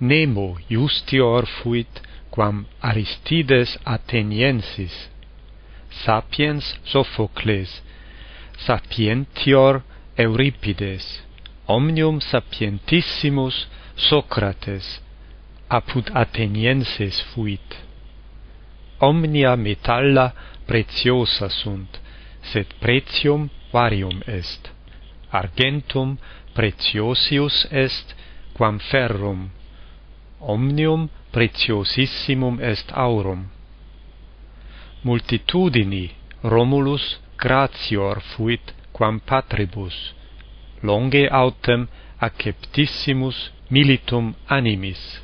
Nemo justior fuit quam Aristides Atheniensis sapiens Sophocles. Sapientior Euripides. Omnium sapientissimus Socrates. Apud Athenienses fuit. Omnia metalla preciosa sunt sed pretium varium est. Argentum preciosius est quam ferrum omnium preciosissimum est aurum. Multitudini Romulus gratior fuit quam patribus, longe autem acceptissimus militum animis.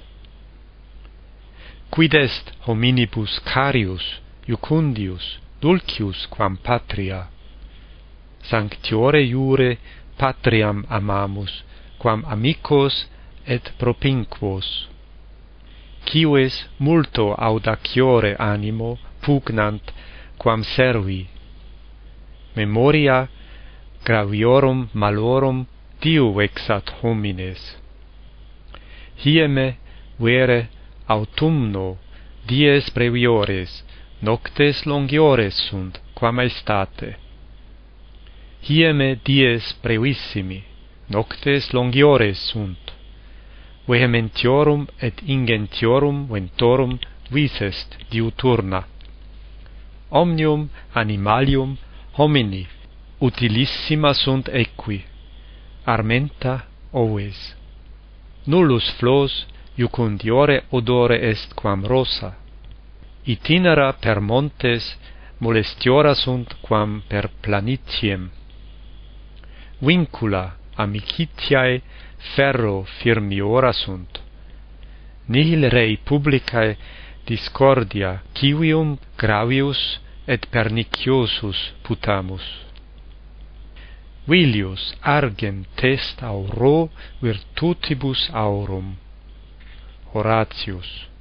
Quid est hominibus carius, jucundius, dulcius quam patria? Sanctiore iure patriam amamus, quam amicos et propinquos quies multo audaciore animo pugnant quam servi. Memoria graviorum malorum diu vexat homines. Hieme vere autumno dies breviores, noctes longiores sunt, quam estate. Hieme dies brevissimi, noctes longiores sunt, vehementiorum et ingentiorum ventorum vicest diuturna. Omnium animalium homini utilissima sunt equi, armenta oves. Nullus flos iucundiore odore est quam rosa. Itinera per montes molestiora sunt quam per planitiem. Vincula amicitiae ferro firmiora sunt. Nihil rei publicae discordia, civium gravius et perniciosus putamus. Vilius argent test auro virtutibus aurum. Horatius